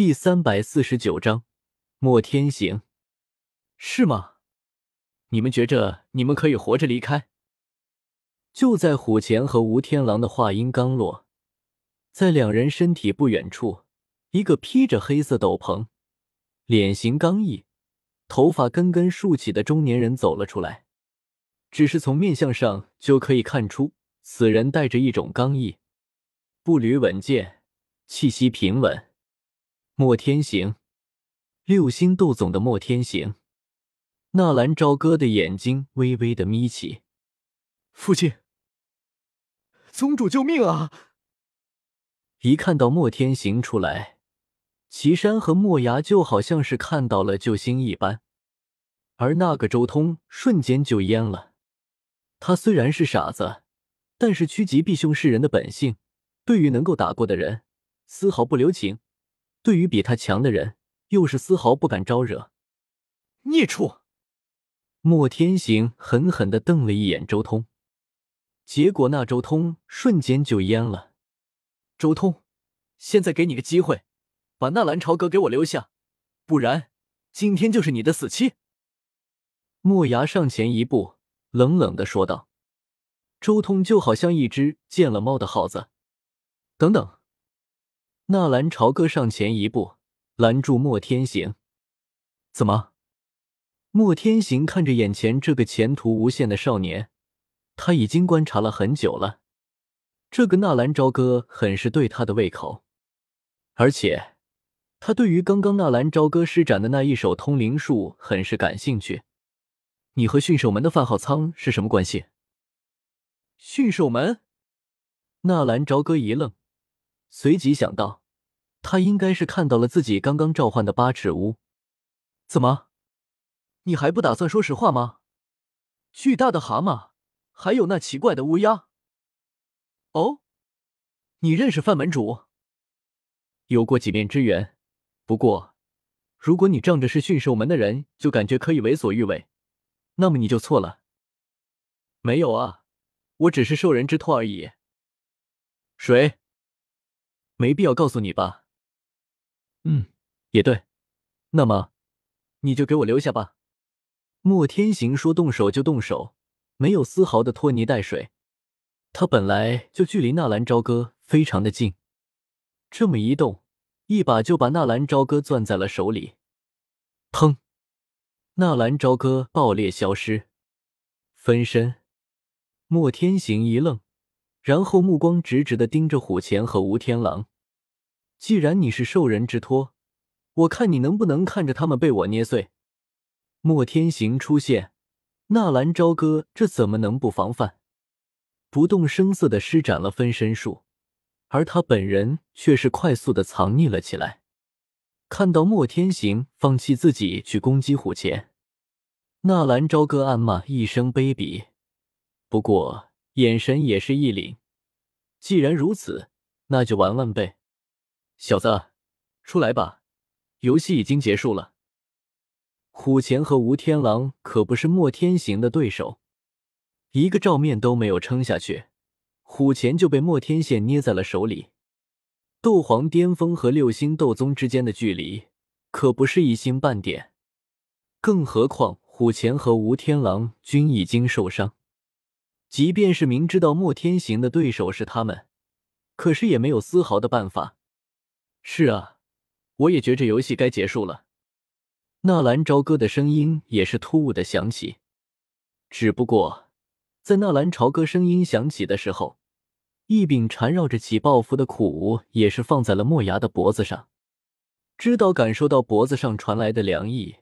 第三百四十九章，莫天行，是吗？你们觉着你们可以活着离开？就在虎钳和吴天狼的话音刚落，在两人身体不远处，一个披着黑色斗篷、脸型刚毅、头发根根竖起的中年人走了出来。只是从面相上就可以看出，此人带着一种刚毅，步履稳健，气息平稳。莫天行，六星斗总的莫天行。纳兰朝歌的眼睛微微的眯起。父亲，宗主救命啊！一看到莫天行出来，岐山和莫崖就好像是看到了救星一般，而那个周通瞬间就蔫了。他虽然是傻子，但是趋吉避凶是人的本性，对于能够打过的人，丝毫不留情；对于比他强的人，又是丝毫不敢招惹。孽畜！莫天行狠狠的瞪了一眼周通，结果那周通瞬间就蔫了。周通，现在给你个机会，把纳兰朝歌给我留下，不然今天就是你的死期。莫牙上前一步，冷冷的说道。周通就好像一只见了猫的耗子。等等，纳兰朝歌上前一步，拦住莫天行。怎么？莫天行看着眼前这个前途无限的少年，他已经观察了很久了。这个纳兰朝歌很是对他的胃口，而且他对于刚刚纳兰朝歌施展的那一手通灵术很是感兴趣。你和驯兽门的范浩仓是什么关系？驯兽门？纳兰朝歌一愣，随即想到，他应该是看到了自己刚刚召唤的八尺乌。怎么？你还不打算说实话吗？巨大的蛤蟆，还有那奇怪的乌鸦。哦，你认识范门主？有过几面之缘。不过，如果你仗着是驯兽门的人就感觉可以为所欲为，那么你就错了。没有啊，我只是受人之托而已。谁？没必要告诉你吧。嗯，也对。那么，你就给我留下吧。莫天行说：“动手就动手，没有丝毫的拖泥带水。他本来就距离纳兰朝歌非常的近，这么一动，一把就把纳兰朝歌攥在了手里。砰！纳兰朝歌爆裂消失，分身。莫天行一愣，然后目光直直的盯着虎钳和吴天狼。既然你是受人之托，我看你能不能看着他们被我捏碎。”莫天行出现，纳兰朝歌这怎么能不防范？不动声色的施展了分身术，而他本人却是快速的藏匿了起来。看到莫天行放弃自己去攻击虎钳，纳兰朝歌暗骂一声卑鄙，不过眼神也是一凛。既然如此，那就玩玩呗，小子，出来吧，游戏已经结束了。虎钳和吴天狼可不是莫天行的对手，一个照面都没有撑下去，虎钳就被莫天线捏在了手里。斗皇巅峰和六星斗宗之间的距离可不是一星半点，更何况虎钳和吴天狼均已经受伤，即便是明知道莫天行的对手是他们，可是也没有丝毫的办法。是啊，我也觉着游戏该结束了。纳兰朝歌的声音也是突兀的响起，只不过在纳兰朝歌声音响起的时候，一柄缠绕着起爆符的苦无也是放在了莫牙的脖子上。知道感受到脖子上传来的凉意，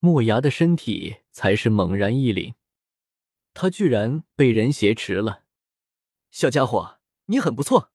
莫牙的身体才是猛然一凛，他居然被人挟持了。小家伙，你很不错。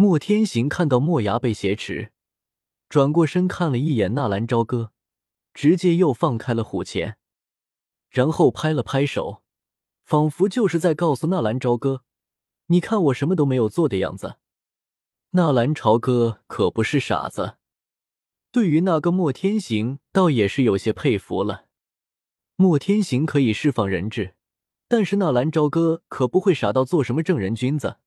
莫天行看到莫牙被挟持，转过身看了一眼纳兰朝歌。直接又放开了虎钳，然后拍了拍手，仿佛就是在告诉纳兰朝歌：“你看我什么都没有做的样子。”纳兰朝歌可不是傻子，对于那个莫天行，倒也是有些佩服了。莫天行可以释放人质，但是纳兰朝歌可不会傻到做什么正人君子。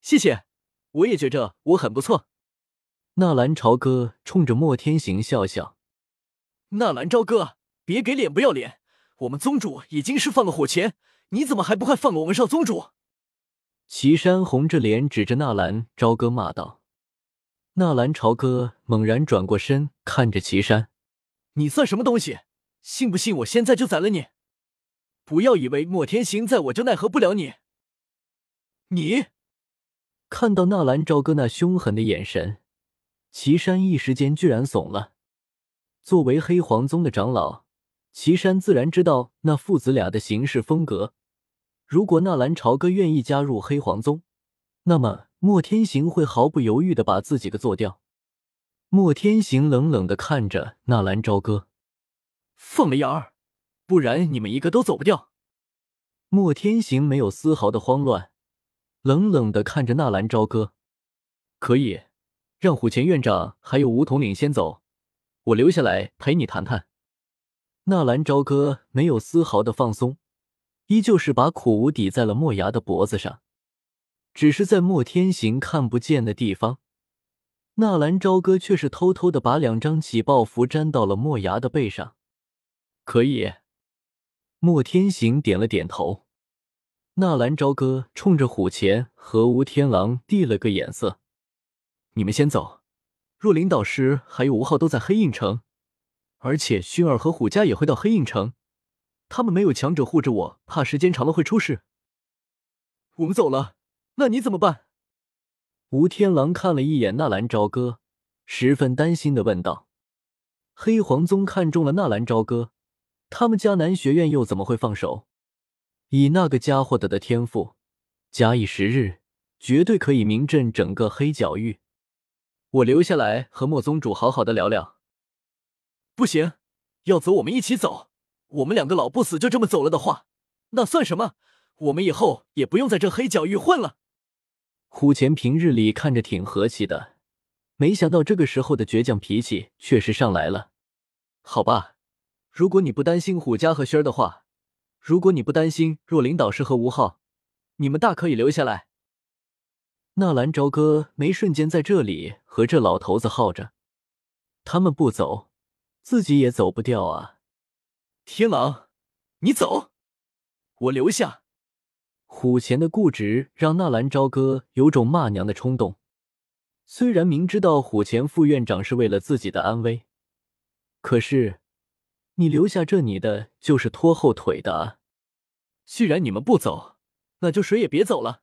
谢谢，我也觉着我很不错。纳兰朝歌冲着莫天行笑笑：“纳兰朝歌，别给脸不要脸！我们宗主已经是放了火钳，你怎么还不快放了我们少宗主？”岐山红着脸指着纳兰朝歌骂道。纳兰朝歌猛然转过身，看着岐山：“你算什么东西？信不信我现在就宰了你？不要以为莫天行在我就奈何不了你。”你看到纳兰朝歌那凶狠的眼神，岐山一时间居然怂了。作为黑黄宗的长老，岐山自然知道那父子俩的行事风格。如果纳兰朝歌愿意加入黑黄宗，那么莫天行会毫不犹豫的把自己给做掉。莫天行冷冷的看着纳兰朝歌，放了眼儿，不然你们一个都走不掉。莫天行没有丝毫的慌乱。冷冷的看着纳兰朝歌，可以让虎前院长还有梧桐岭先走，我留下来陪你谈谈。纳兰朝歌没有丝毫的放松，依旧是把苦无抵在了莫牙的脖子上，只是在莫天行看不见的地方，纳兰朝歌却是偷偷的把两张起爆符粘到了莫牙的背上。可以，莫天行点了点头。纳兰朝歌冲着虎钳和吴天狼递了个眼色：“你们先走。若琳导师还有吴昊都在黑印城，而且薰儿和虎家也会到黑印城。他们没有强者护着我，怕时间长了会出事。我们走了，那你怎么办？”吴天狼看了一眼纳兰朝歌，十分担心的问道：“黑皇宗看中了纳兰朝歌，他们迦南学院又怎么会放手？”以那个家伙的的天赋，假以时日，绝对可以名震整个黑角域。我留下来和莫宗主好好的聊聊。不行，要走我们一起走。我们两个老不死就这么走了的话，那算什么？我们以后也不用在这黑角域混了。虎钳平日里看着挺和气的，没想到这个时候的倔强脾气确实上来了。好吧，如果你不担心虎家和轩儿的话。如果你不担心若琳导师和吴昊，你们大可以留下来。纳兰朝歌没瞬间在这里和这老头子耗着，他们不走，自己也走不掉啊！天狼，你走，我留下。虎钳的固执让纳兰朝歌有种骂娘的冲动。虽然明知道虎钳副院长是为了自己的安危，可是你留下这你的就是拖后腿的啊！既然你们不走，那就谁也别走了。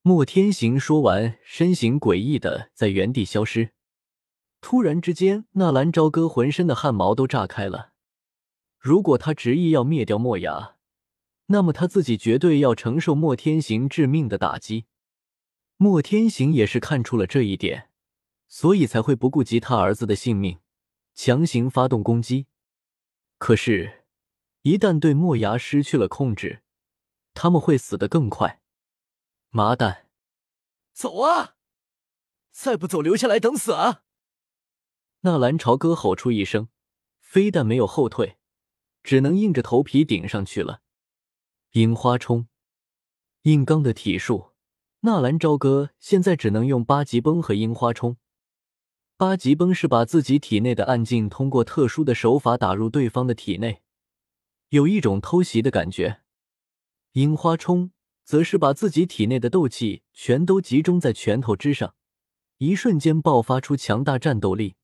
莫天行说完，身形诡异的在原地消失。突然之间，纳兰朝歌浑身的汗毛都炸开了。如果他执意要灭掉莫雅，那么他自己绝对要承受莫天行致命的打击。莫天行也是看出了这一点，所以才会不顾及他儿子的性命，强行发动攻击。可是。一旦对墨牙失去了控制，他们会死得更快。麻蛋，走啊！再不走，留下来等死啊！纳兰朝歌吼出一声，非但没有后退，只能硬着头皮顶上去了。樱花冲，硬刚的体术，纳兰朝歌现在只能用八极崩和樱花冲。八极崩是把自己体内的暗劲通过特殊的手法打入对方的体内。有一种偷袭的感觉，樱花冲则是把自己体内的斗气全都集中在拳头之上，一瞬间爆发出强大战斗力。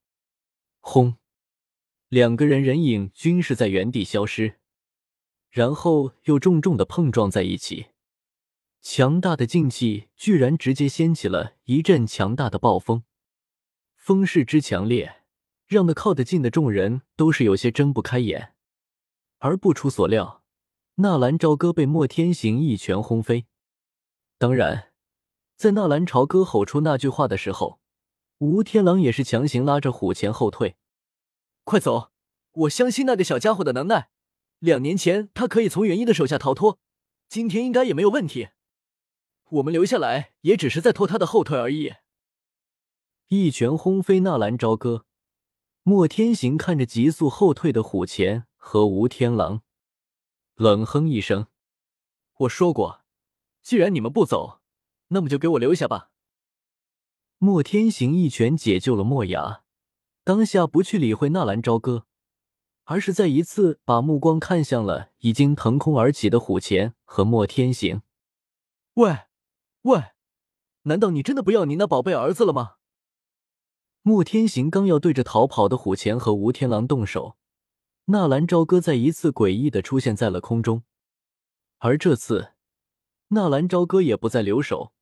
轰！两个人人影均是在原地消失，然后又重重的碰撞在一起，强大的劲气居然直接掀起了一阵强大的暴风，风势之强烈，让那靠得近的众人都是有些睁不开眼。而不出所料，纳兰朝歌被莫天行一拳轰飞。当然，在纳兰朝歌吼出那句话的时候，吴天狼也是强行拉着虎钳后退。快走！我相信那个小家伙的能耐。两年前他可以从元一的手下逃脱，今天应该也没有问题。我们留下来也只是在拖他的后腿而已。一拳轰飞纳兰朝歌，莫天行看着急速后退的虎钳。和吴天狼冷哼一声：“我说过，既然你们不走，那么就给我留下吧。”莫天行一拳解救了莫雅，当下不去理会纳兰朝歌，而是再一次把目光看向了已经腾空而起的虎钳和莫天行。喂，喂，难道你真的不要你那宝贝儿子了吗？莫天行刚要对着逃跑的虎钳和吴天狼动手，纳兰朝歌再一次诡异的出现在了空中，而这次，纳兰朝歌也不再留手，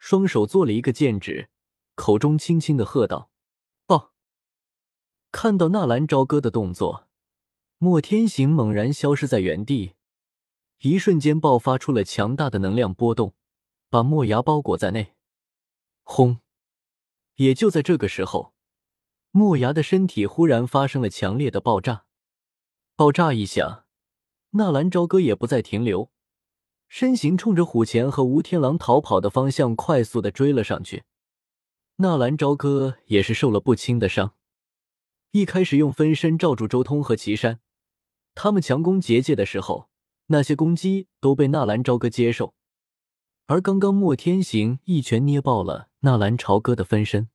双手做了一个剑指，口中轻轻的喝道：“爆！”看到纳兰朝歌的动作，莫天行猛然消失在原地，一瞬间爆发出了强大的能量波动，把莫牙包裹在内。轰！也就在这个时候，莫牙的身体忽然发生了强烈的爆炸。爆炸一响，纳兰朝歌也不再停留，身形冲着虎钳和吴天狼逃跑的方向快速的追了上去。纳兰朝歌也是受了不轻的伤，一开始用分身罩住周通和岐山，他们强攻结界的时候，那些攻击都被纳兰朝歌接受。而刚刚莫天行一拳捏爆了纳兰朝歌的分身，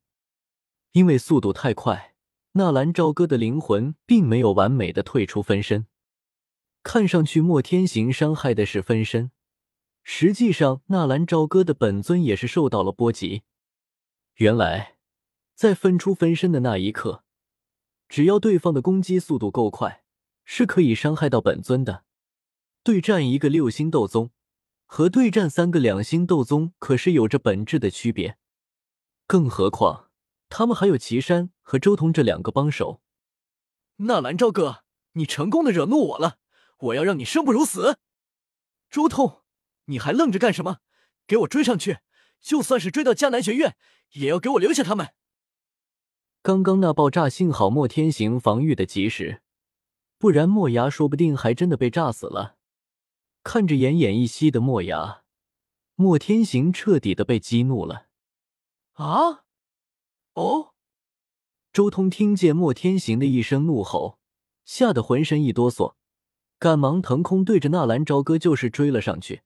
因为速度太快，纳兰朝歌的灵魂并没有完美的退出分身。看上去莫天行伤害的是分身，实际上纳兰朝歌的本尊也是受到了波及。原来，在分出分身的那一刻，只要对方的攻击速度够快，是可以伤害到本尊的。对战一个六星斗宗。和对战三个两星斗宗可是有着本质的区别，更何况他们还有岐山和周通这两个帮手。纳兰朝歌，你成功的惹怒我了，我要让你生不如死！周通，你还愣着干什么？给我追上去！就算是追到迦南学院，也要给我留下他们！刚刚那爆炸，幸好莫天行防御的及时，不然莫牙说不定还真的被炸死了。看着奄奄一息的莫牙，莫天行彻底的被激怒了。啊！哦！周通听见莫天行的一声怒吼，吓得浑身一哆嗦，赶忙腾空对着纳兰朝歌就是追了上去。